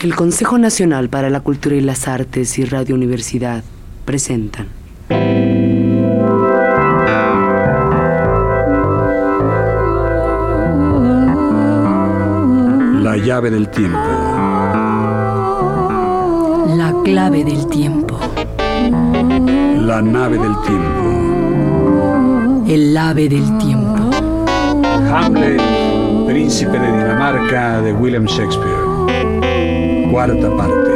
El Consejo Nacional para la Cultura y las Artes y Radio Universidad presentan. La llave del tiempo. La clave del tiempo. La nave del tiempo. El ave del tiempo. Hamlet, príncipe de Dinamarca de William Shakespeare. Cuarta parte.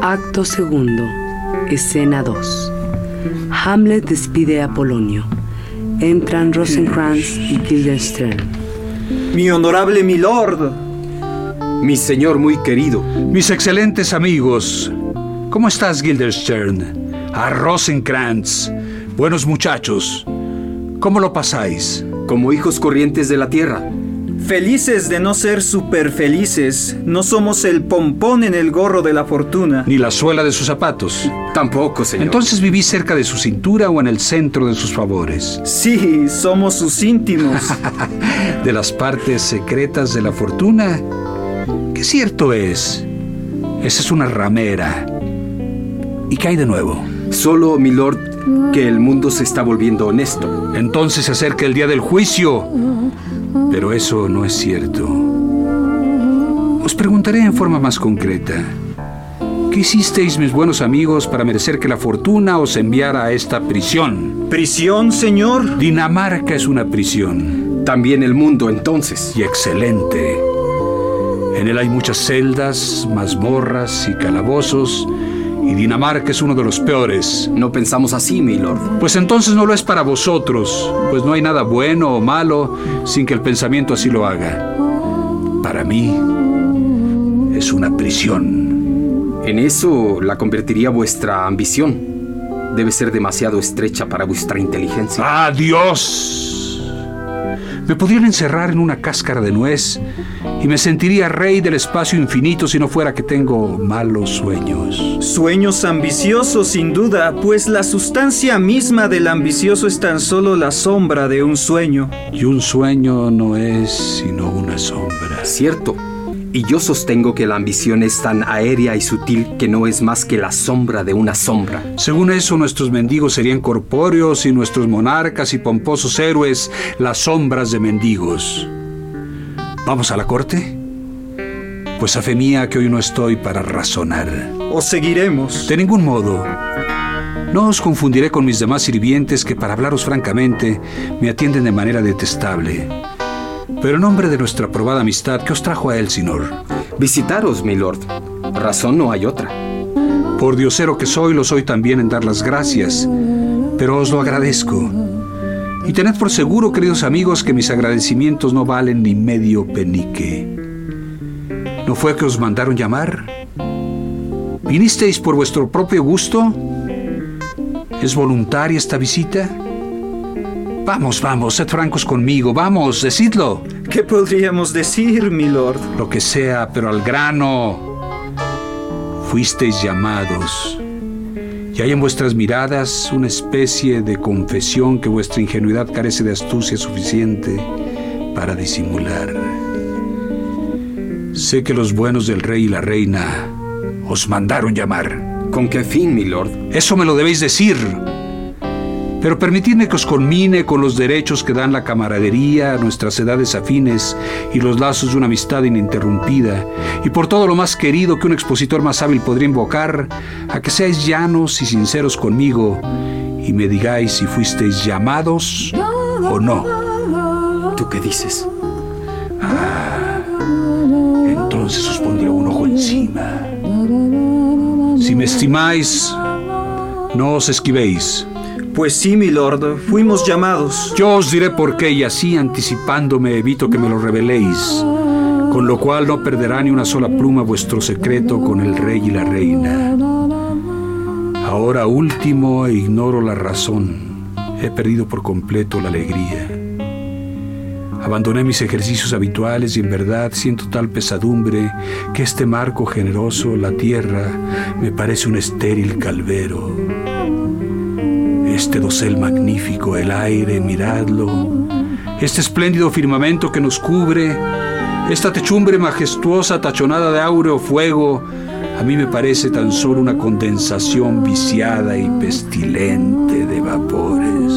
Acto segundo, escena 2. Hamlet despide a Polonio. Entran Rosencrantz y Guildenstern. Mi honorable milord. Mi señor muy querido. Mis excelentes amigos. ¿Cómo estás, Guildenstern? A Rosencrantz. Buenos muchachos. ¿Cómo lo pasáis? Como hijos corrientes de la tierra. Felices de no ser super felices. No somos el pompón en el gorro de la fortuna. Ni la suela de sus zapatos. Tampoco, señor. Entonces vivís cerca de su cintura o en el centro de sus favores. Sí, somos sus íntimos. de las partes secretas de la fortuna. ¿Qué cierto es? Esa es una ramera. ¿Y qué hay de nuevo? Solo, milord, que el mundo se está volviendo honesto. Entonces se acerca el día del juicio. Pero eso no es cierto. Os preguntaré en forma más concreta. ¿Qué hicisteis, mis buenos amigos, para merecer que la fortuna os enviara a esta prisión? ¿Prisión, señor? Dinamarca es una prisión. También el mundo, entonces. Y excelente. En él hay muchas celdas, mazmorras y calabozos, y Dinamarca es uno de los peores. No pensamos así, milord. Pues entonces no lo es para vosotros, pues no hay nada bueno o malo sin que el pensamiento así lo haga. Para mí es una prisión. En eso la convertiría vuestra ambición. Debe ser demasiado estrecha para vuestra inteligencia. ¡Adiós! Me podrían encerrar en una cáscara de nuez y me sentiría rey del espacio infinito si no fuera que tengo malos sueños. Sueños ambiciosos, sin duda, pues la sustancia misma del ambicioso es tan solo la sombra de un sueño. Y un sueño no es sino una sombra. Cierto. Y yo sostengo que la ambición es tan aérea y sutil que no es más que la sombra de una sombra. Según eso, nuestros mendigos serían corpóreos y nuestros monarcas y pomposos héroes las sombras de mendigos. ¿Vamos a la corte? Pues a fe mía que hoy no estoy para razonar. Os seguiremos. De ningún modo. No os confundiré con mis demás sirvientes que, para hablaros francamente, me atienden de manera detestable. Pero en nombre de nuestra probada amistad, ¿qué os trajo a Elsinor? Visitaros, milord. Razón no hay otra. Por diosero que soy, lo soy también en dar las gracias, pero os lo agradezco. Y tened por seguro, queridos amigos, que mis agradecimientos no valen ni medio penique. ¿No fue que os mandaron llamar? ¿Vinisteis por vuestro propio gusto? ¿Es voluntaria esta visita? Vamos, vamos, sed francos conmigo, vamos, decidlo. ¿Qué podríamos decir, milord? Lo que sea, pero al grano. Fuisteis llamados. Y hay en vuestras miradas una especie de confesión que vuestra ingenuidad carece de astucia suficiente para disimular. Sé que los buenos del rey y la reina os mandaron llamar. ¿Con qué fin, milord? Eso me lo debéis decir. Pero permitidme que os conmine con los derechos que dan la camaradería, nuestras edades afines y los lazos de una amistad ininterrumpida, y por todo lo más querido que un expositor más hábil podría invocar, a que seáis llanos y sinceros conmigo y me digáis si fuisteis llamados o no. ¿Tú qué dices? Ah, entonces os pondré un ojo encima. Si me estimáis, no os esquivéis. Pues sí, milord, fuimos llamados. Yo os diré por qué y así anticipándome evito que me lo reveléis, con lo cual no perderá ni una sola pluma vuestro secreto con el rey y la reina. Ahora último e ignoro la razón. He perdido por completo la alegría. Abandoné mis ejercicios habituales y en verdad siento tal pesadumbre que este marco generoso, la tierra, me parece un estéril calvero. Este dosel magnífico, el aire, miradlo, Este espléndido firmamento que nos cubre, esta techumbre majestuosa tachonada de áureo fuego, a mí me parece tan solo una condensación viciada y pestilente de vapores.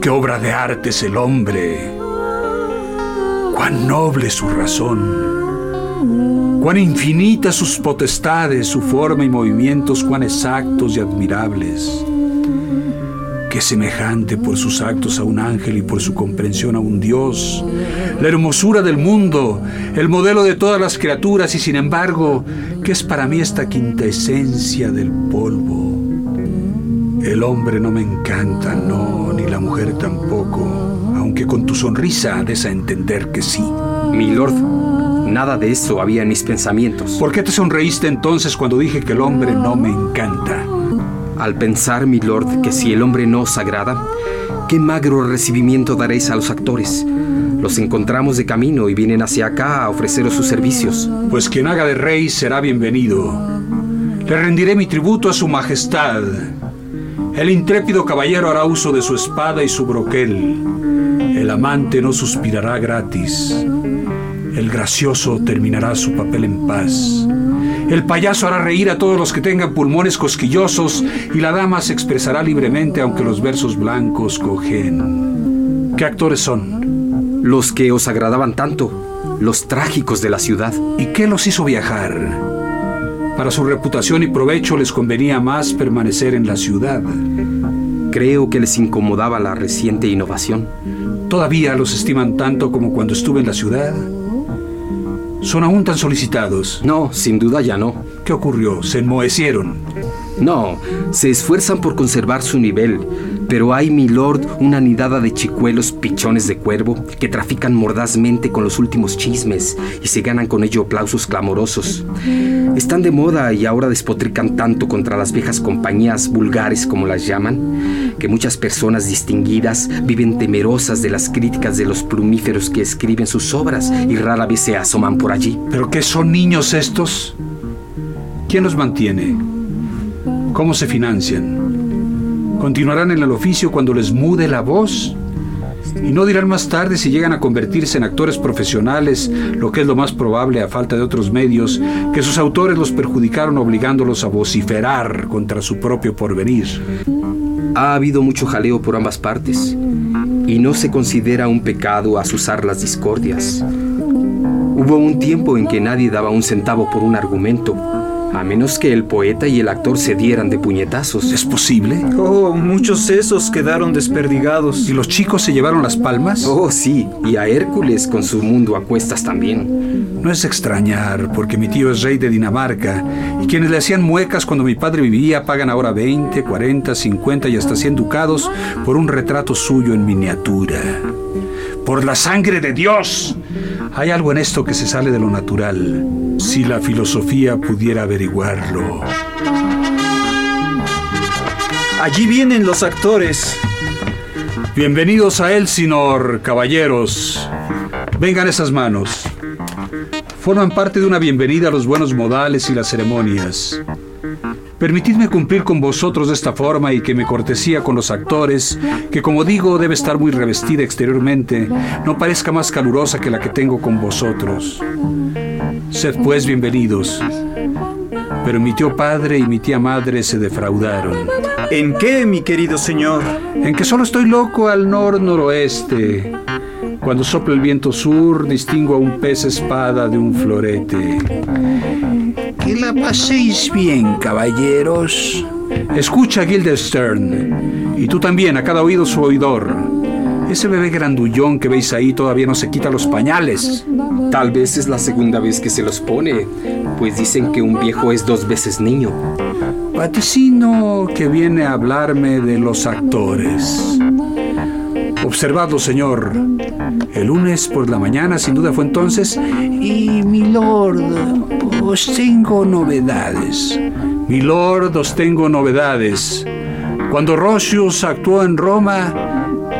Qué obra de arte es el hombre, cuán noble su razón, cuán infinitas sus potestades, su forma y movimientos, cuán exactos y admirables que semejante por sus actos a un ángel y por su comprensión a un Dios, la hermosura del mundo, el modelo de todas las criaturas y sin embargo, ¿qué es para mí esta quinta esencia del polvo? El hombre no me encanta, no, ni la mujer tampoco, aunque con tu sonrisa des a entender que sí. Mi lord, nada de eso había en mis pensamientos. ¿Por qué te sonreíste entonces cuando dije que el hombre no me encanta? Al pensar, mi lord, que si el hombre no os agrada, qué magro recibimiento daréis a los actores. Los encontramos de camino y vienen hacia acá a ofreceros sus servicios. Pues quien haga de rey será bienvenido. Le rendiré mi tributo a su majestad. El intrépido caballero hará uso de su espada y su broquel. El amante no suspirará gratis. El gracioso terminará su papel en paz. El payaso hará reír a todos los que tengan pulmones cosquillosos y la dama se expresará libremente aunque los versos blancos cogen. ¿Qué actores son? Los que os agradaban tanto, los trágicos de la ciudad. ¿Y qué los hizo viajar? Para su reputación y provecho les convenía más permanecer en la ciudad. Creo que les incomodaba la reciente innovación. ¿Todavía los estiman tanto como cuando estuve en la ciudad? ¿Son aún tan solicitados? No, sin duda ya no. ¿Qué ocurrió? ¿Se enmohecieron? No, se esfuerzan por conservar su nivel, pero hay, mi lord, una nidada de chicuelos pichones de cuervo que trafican mordazmente con los últimos chismes y se ganan con ello aplausos clamorosos. Están de moda y ahora despotrican tanto contra las viejas compañías vulgares como las llaman, que muchas personas distinguidas viven temerosas de las críticas de los plumíferos que escriben sus obras y rara vez se asoman por allí. ¿Pero qué son niños estos? ¿Quién los mantiene? ¿Cómo se financian? ¿Continuarán en el oficio cuando les mude la voz? Y no dirán más tarde si llegan a convertirse en actores profesionales, lo que es lo más probable a falta de otros medios, que sus autores los perjudicaron obligándolos a vociferar contra su propio porvenir. Ha habido mucho jaleo por ambas partes, y no se considera un pecado asusar las discordias. Hubo un tiempo en que nadie daba un centavo por un argumento, a menos que el poeta y el actor se dieran de puñetazos. ¿Es posible? Oh, muchos sesos quedaron desperdigados. ¿Y los chicos se llevaron las palmas? Oh, sí, y a Hércules con su mundo a cuestas también. No es extrañar, porque mi tío es rey de Dinamarca, y quienes le hacían muecas cuando mi padre vivía pagan ahora 20, 40, 50 y hasta 100 ducados por un retrato suyo en miniatura. Por la sangre de Dios. Hay algo en esto que se sale de lo natural. Si la filosofía pudiera averiguarlo. Allí vienen los actores. Bienvenidos a Elsinor, caballeros. Vengan esas manos. Forman parte de una bienvenida a los buenos modales y las ceremonias. Permitidme cumplir con vosotros de esta forma y que mi cortesía con los actores, que como digo debe estar muy revestida exteriormente, no parezca más calurosa que la que tengo con vosotros. Sed pues bienvenidos. Pero mi tío padre y mi tía madre se defraudaron. ¿En qué, mi querido señor? En que solo estoy loco al nor-noroeste. Cuando sopla el viento sur, distingo a un pez espada de un florete. Que la paséis bien, caballeros. Escucha, Guildenstern. Y tú también, a cada oído su oidor. Ese bebé grandullón que veis ahí todavía no se quita los pañales. Tal vez es la segunda vez que se los pone, pues dicen que un viejo es dos veces niño. Vaticino que viene a hablarme de los actores. Observadlo, señor. El lunes por la mañana, sin duda fue entonces. Y, mi lord, os tengo novedades. Mi lord, os tengo novedades. Cuando Rosius actuó en Roma,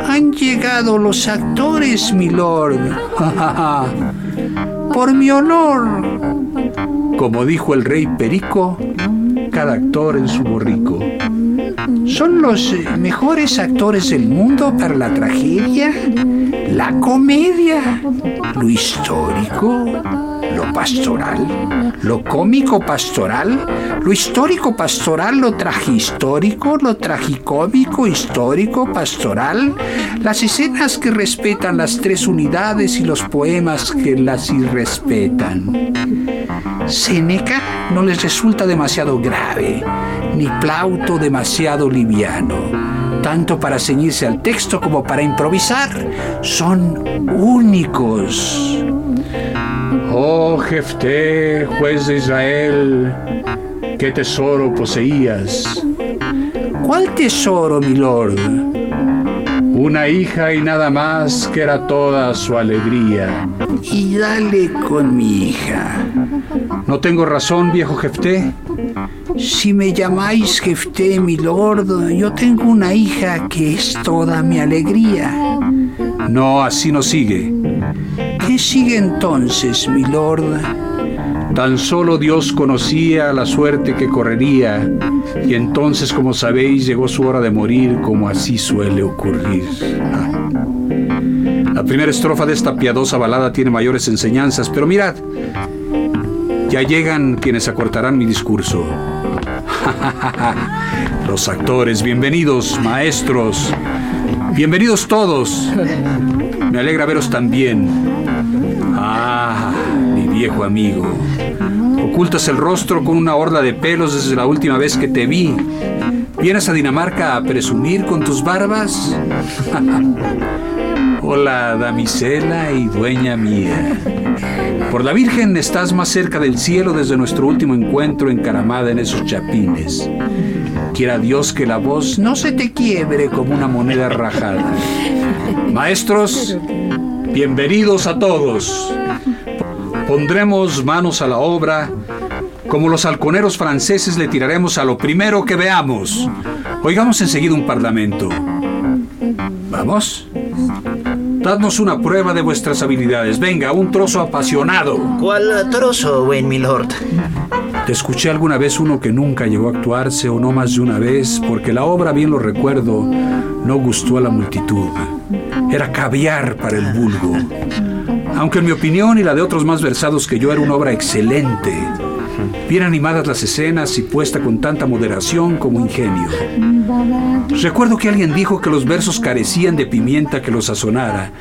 han llegado los actores, mi lord. Por mi honor. Como dijo el rey Perico, cada actor en su borrico. son los eh, mejores actores del mundo para la tragedia, la comedia, lo histórico, lo pastoral, lo cómico pastoral, lo histórico pastoral, lo tragihistórico, lo tragicómico histórico pastoral, las escenas que respetan las tres unidades y los poemas que las irrespetan. Séneca no les resulta demasiado grave, ni Plauto demasiado liviano tanto para ceñirse al texto como para improvisar, son únicos. Oh Jefté, juez de Israel, qué tesoro poseías. ¿Cuál tesoro, mi lord? Una hija y nada más que era toda su alegría. Y dale con mi hija. ¿No tengo razón, viejo Jefté? Si me llamáis Jefté, mi lord, yo tengo una hija que es toda mi alegría. No, así no sigue. ¿Qué sigue entonces, mi lord? Tan solo Dios conocía la suerte que correría, y entonces, como sabéis, llegó su hora de morir, como así suele ocurrir. La primera estrofa de esta piadosa balada tiene mayores enseñanzas, pero mirad, ya llegan quienes acortarán mi discurso. Los actores, bienvenidos, maestros, bienvenidos todos. Me alegra veros también. Viejo amigo. Ocultas el rostro con una horda de pelos desde la última vez que te vi. ¿Vienes a Dinamarca a presumir con tus barbas? Hola, damisela y dueña mía. Por la Virgen estás más cerca del cielo desde nuestro último encuentro encaramada en esos chapines. Quiera Dios que la voz no se te quiebre como una moneda rajada. Maestros, bienvenidos a todos. Pondremos manos a la obra. Como los halconeros franceses le tiraremos a lo primero que veamos. Oigamos enseguida un parlamento. ¿Vamos? Dadnos una prueba de vuestras habilidades. Venga, un trozo apasionado. ¿Cuál trozo, buen milord? Te escuché alguna vez uno que nunca llegó a actuarse o no más de una vez, porque la obra, bien lo recuerdo, no gustó a la multitud. Era caviar para el vulgo. Aunque en mi opinión y la de otros más versados que yo era una obra excelente. Bien animadas las escenas y puesta con tanta moderación como ingenio. Recuerdo que alguien dijo que los versos carecían de pimienta que los sazonara,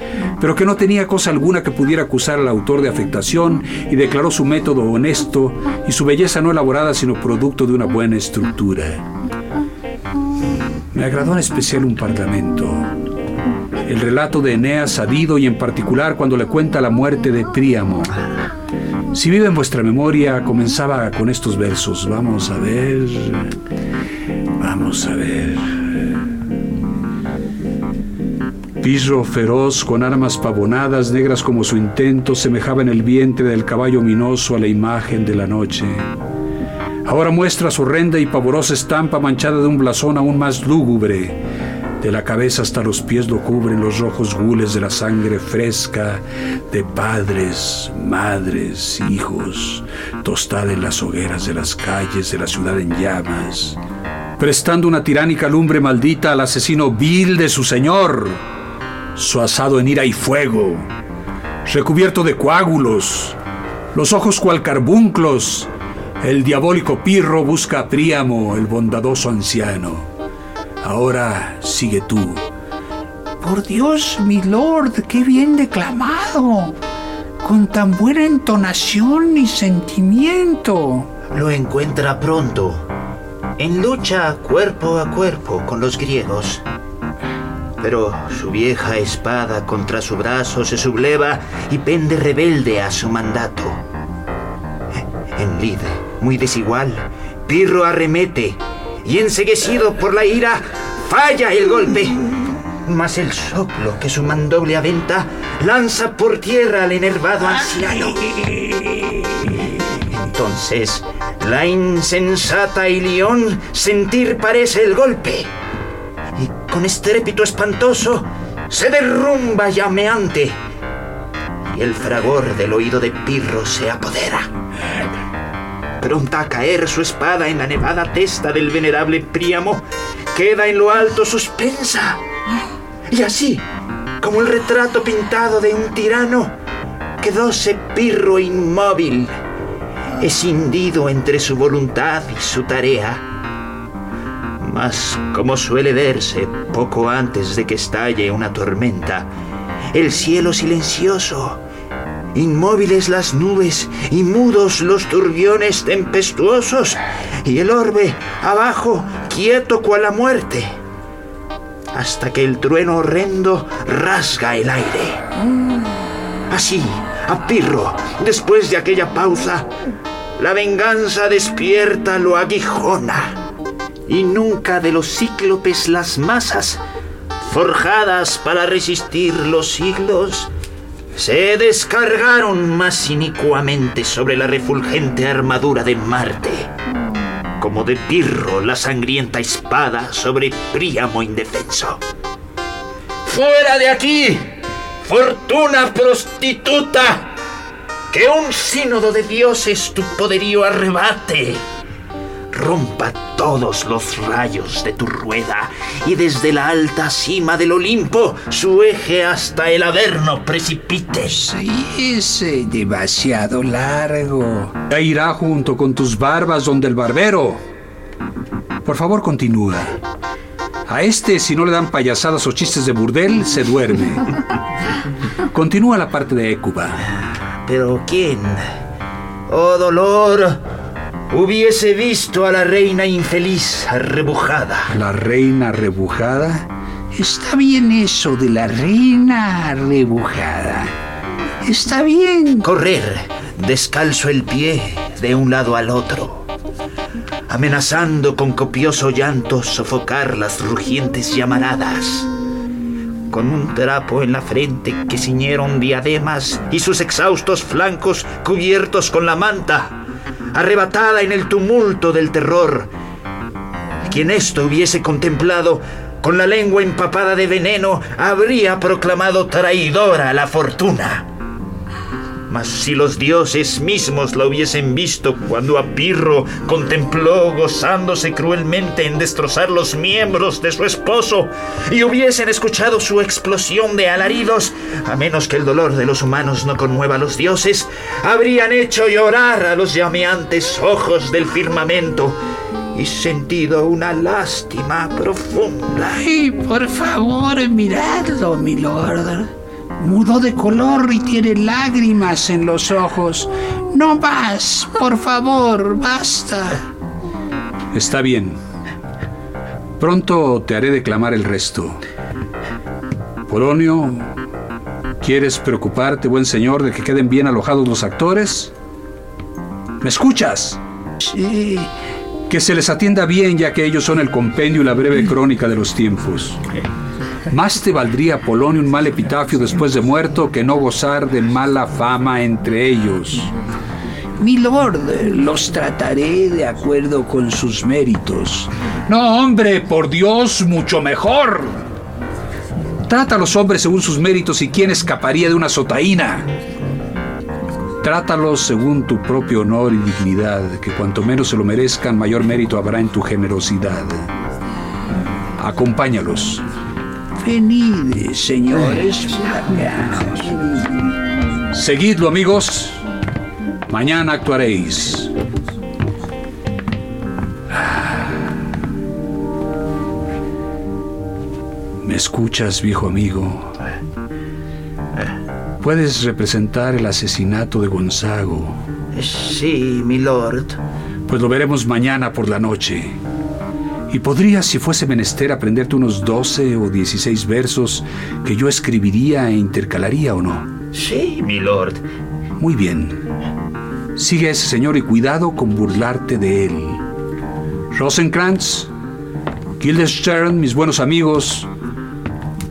pero que no tenía cosa alguna que pudiera acusar al autor de afectación y declaró su método honesto y su belleza no elaborada sino producto de una buena estructura. Me agradó en especial un parlamento. El relato de Eneas Sadido y en particular cuando le cuenta la muerte de Príamo. Si vive en vuestra memoria, comenzaba con estos versos. Vamos a ver. Vamos a ver. Pirro feroz, con armas pavonadas, negras como su intento, semejaba en el vientre del caballo minoso a la imagen de la noche. Ahora muestra su horrenda y pavorosa estampa manchada de un blasón aún más lúgubre. De la cabeza hasta los pies lo cubren los rojos gules de la sangre fresca de padres, madres, hijos, tostada en las hogueras de las calles de la ciudad en llamas, prestando una tiránica lumbre maldita al asesino vil de su señor, su asado en ira y fuego, recubierto de coágulos, los ojos cual carbunclos, el diabólico Pirro busca a Príamo, el bondadoso anciano. Ahora sigue tú. Por Dios, mi lord, qué bien declamado. Con tan buena entonación y sentimiento. Lo encuentra pronto. En lucha cuerpo a cuerpo con los griegos. Pero su vieja espada contra su brazo se subleva y pende rebelde a su mandato. En lid, muy desigual, Pirro arremete y enseguecido por la ira, falla el golpe. Mas el soplo que su mandoble aventa lanza por tierra al enervado anciano. Entonces, la insensata Ilión sentir parece el golpe. Y con estrépito espantoso se derrumba llameante. Y el fragor del oído de Pirro se apodera pronta a caer su espada en la nevada testa del venerable Príamo, queda en lo alto suspensa. Y así, como el retrato pintado de un tirano, quedóse Pirro inmóvil, escindido entre su voluntad y su tarea. Mas, como suele verse poco antes de que estalle una tormenta, el cielo silencioso, inmóviles las nubes y mudos los turbiones tempestuosos, y el orbe abajo quieto cual la muerte, hasta que el trueno horrendo rasga el aire. Así, a Pirro, después de aquella pausa, la venganza despierta lo aguijona, y nunca de los cíclopes las masas, forjadas para resistir los siglos, se descargaron más inicuamente sobre la refulgente armadura de Marte, como de Pirro la sangrienta espada sobre Príamo indefenso. ¡Fuera de aquí! ¡Fortuna prostituta! Que un sínodo de dioses tu poderío arrebate rompa todos los rayos de tu rueda y desde la alta cima del Olimpo su eje hasta el averno precipite. Sí, es eh, demasiado largo. Ya irá junto con tus barbas donde el barbero. Por favor, continúa. A este, si no le dan payasadas o chistes de burdel, se duerme. Continúa la parte de Écuba. Pero ¿quién? Oh dolor, hubiese visto a la reina infeliz arrebujada. La reina rebujada. Está bien eso de la reina rebujada. Está bien. Correr descalzo el pie de un lado al otro, amenazando con copioso llanto sofocar las rugientes llamaradas. Con un trapo en la frente que ciñeron diademas y sus exhaustos flancos cubiertos con la manta, arrebatada en el tumulto del terror. Quien esto hubiese contemplado, con la lengua empapada de veneno, habría proclamado traidora a la fortuna. Mas si los dioses mismos la hubiesen visto cuando a Pirro contempló gozándose cruelmente en destrozar los miembros de su esposo y hubiesen escuchado su explosión de alaridos, a menos que el dolor de los humanos no conmueva a los dioses, habrían hecho llorar a los llameantes ojos del firmamento y sentido una lástima profunda. Ay, por favor, miradlo, mi lord. Mudó de color y tiene lágrimas en los ojos. No más, por favor, basta. Está bien. Pronto te haré declamar el resto. Polonio, ¿quieres preocuparte, buen señor, de que queden bien alojados los actores? ¿Me escuchas? Sí. Que se les atienda bien, ya que ellos son el compendio y la breve crónica de los tiempos. Más te valdría, Polonio, un mal epitafio después de muerto que no gozar de mala fama entre ellos. Mi lord, los trataré de acuerdo con sus méritos. No, hombre, por Dios, mucho mejor. Trata a los hombres según sus méritos y quién escaparía de una sotaína. Trátalos según tu propio honor y dignidad, que cuanto menos se lo merezcan, mayor mérito habrá en tu generosidad. Acompáñalos. Venid, señores. Seguidlo, amigos. Mañana actuaréis. ¿Me escuchas, viejo amigo? Puedes representar el asesinato de Gonzago. Sí, mi lord. Pues lo veremos mañana por la noche. Y podrías, si fuese menester, aprenderte unos 12 o 16 versos que yo escribiría e intercalaría o no. Sí, mi lord. Muy bien. Sigue a ese señor y cuidado con burlarte de él. Rosenkrantz, Guildenstern, mis buenos amigos,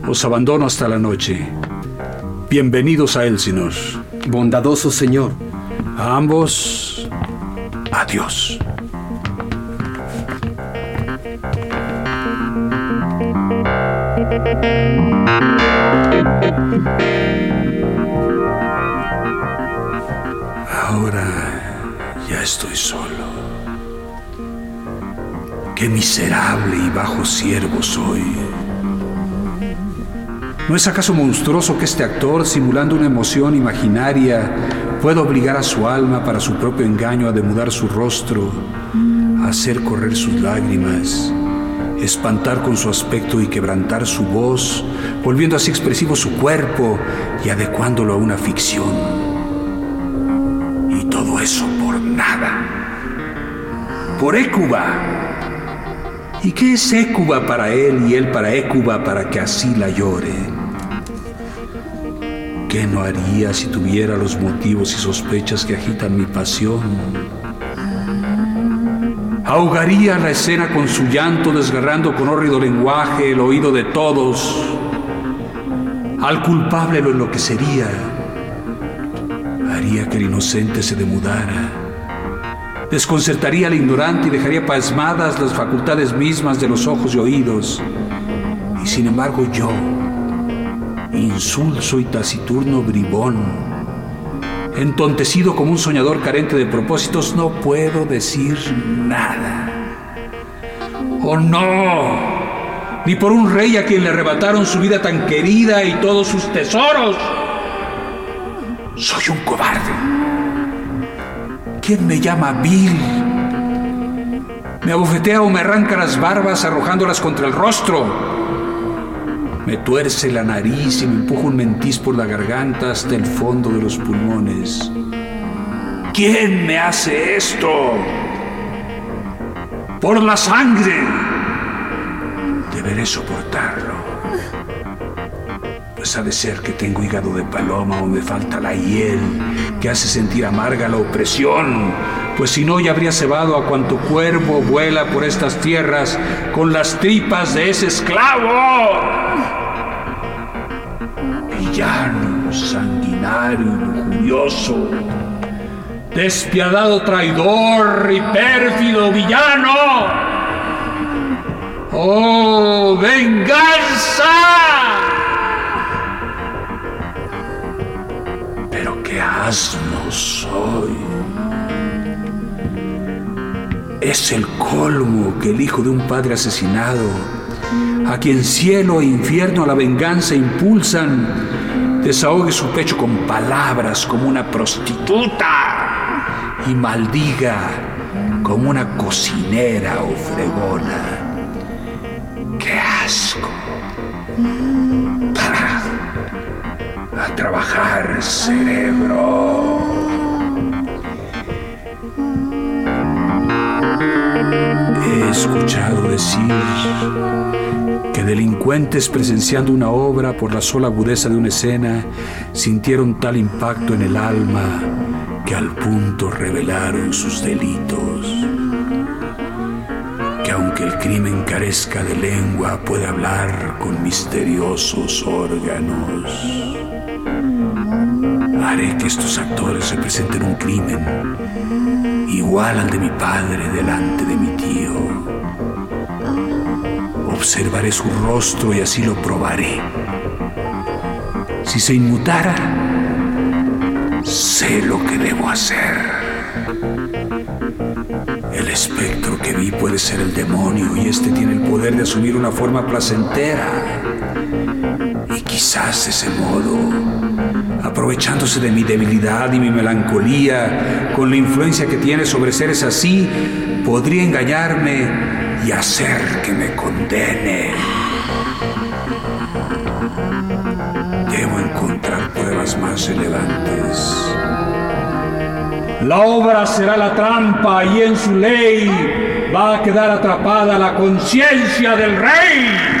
os abandono hasta la noche. Bienvenidos a Elsinor. Bondadoso señor. A ambos, adiós. Ahora ya estoy solo. Qué miserable y bajo siervo soy. ¿No es acaso monstruoso que este actor, simulando una emoción imaginaria, pueda obligar a su alma para su propio engaño a demudar su rostro, hacer correr sus lágrimas, espantar con su aspecto y quebrantar su voz, volviendo así expresivo su cuerpo y adecuándolo a una ficción? Y todo eso por nada. Por Écuba. ¿Y qué es Écuba para él y él para Écuba para que así la llore? ¿Qué no haría si tuviera los motivos y sospechas que agitan mi pasión? Ahogaría la escena con su llanto, desgarrando con hórrido lenguaje el oído de todos. Al culpable lo enloquecería. Haría que el inocente se demudara. Desconcertaría al ignorante y dejaría pasmadas las facultades mismas de los ojos y oídos. Y sin embargo yo, insulso y taciturno bribón. Entontecido como un soñador carente de propósitos, no puedo decir nada. ¡Oh no! Ni por un rey a quien le arrebataron su vida tan querida y todos sus tesoros. Soy un cobarde. ¿Quién me llama Bill? Me abofetea o me arranca las barbas arrojándolas contra el rostro me tuerce la nariz y me empuja un mentís por la garganta hasta el fondo de los pulmones. ¿Quién me hace esto? Por la sangre. Deberé soportarlo. Pues ha de ser que tengo hígado de paloma o me falta la hiel que hace sentir amarga la opresión. Pues si no ya habría cebado a cuanto cuervo vuela por estas tierras con las tripas de ese esclavo villano, sanguinario y lujurioso, despiadado traidor y pérfido villano. ¡Oh, venganza! Pero qué asno soy. Es el colmo que el hijo de un padre asesinado a quien cielo e infierno la venganza impulsan, desahogue su pecho con palabras como una prostituta y maldiga como una cocinera o fregona. ¡Qué asco! A trabajar, cerebro. He escuchado decir que delincuentes presenciando una obra por la sola agudeza de una escena sintieron tal impacto en el alma que al punto revelaron sus delitos. Que aunque el crimen carezca de lengua, puede hablar con misteriosos órganos. Haré que estos actores representen un crimen igual al de mi padre delante de mi tío Observaré su rostro y así lo probaré. Si se inmutara, sé lo que debo hacer. El espectro que vi puede ser el demonio y este tiene el poder de asumir una forma placentera. Y quizás ese modo, aprovechándose de mi debilidad y mi melancolía, con la influencia que tiene sobre seres así, podría engañarme y hacer condene. Debo encontrar pruebas más relevantes. La obra será la trampa y en su ley va a quedar atrapada la conciencia del rey.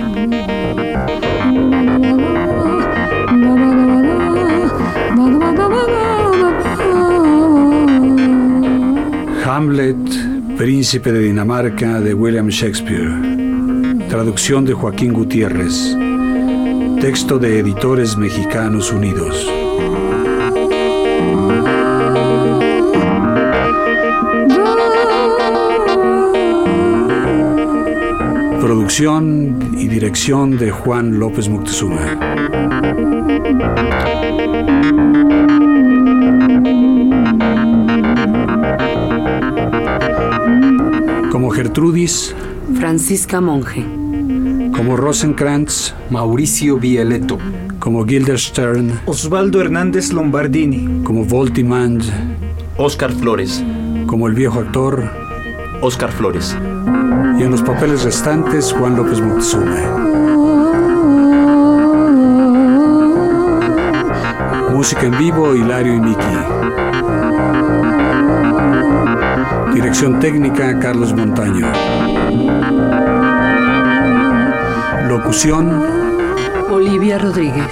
Hamlet, Príncipe de Dinamarca de William Shakespeare. Traducción de Joaquín Gutiérrez. Texto de Editores Mexicanos Unidos. Producción y dirección de Juan López Moctezuma. Como Gertrudis, Francisca Monge. como Rosenkrantz, Mauricio Vieleto. como Guilderstern, Osvaldo Hernández Lombardini. como Voltimand, Oscar Flores. como el viejo actor, Oscar Flores. y en los papeles restantes Juan López Moctezuma. Música en vivo, Hilario y Miki. Dirección técnica, Carlos Montaño. Locución, Olivia Rodríguez.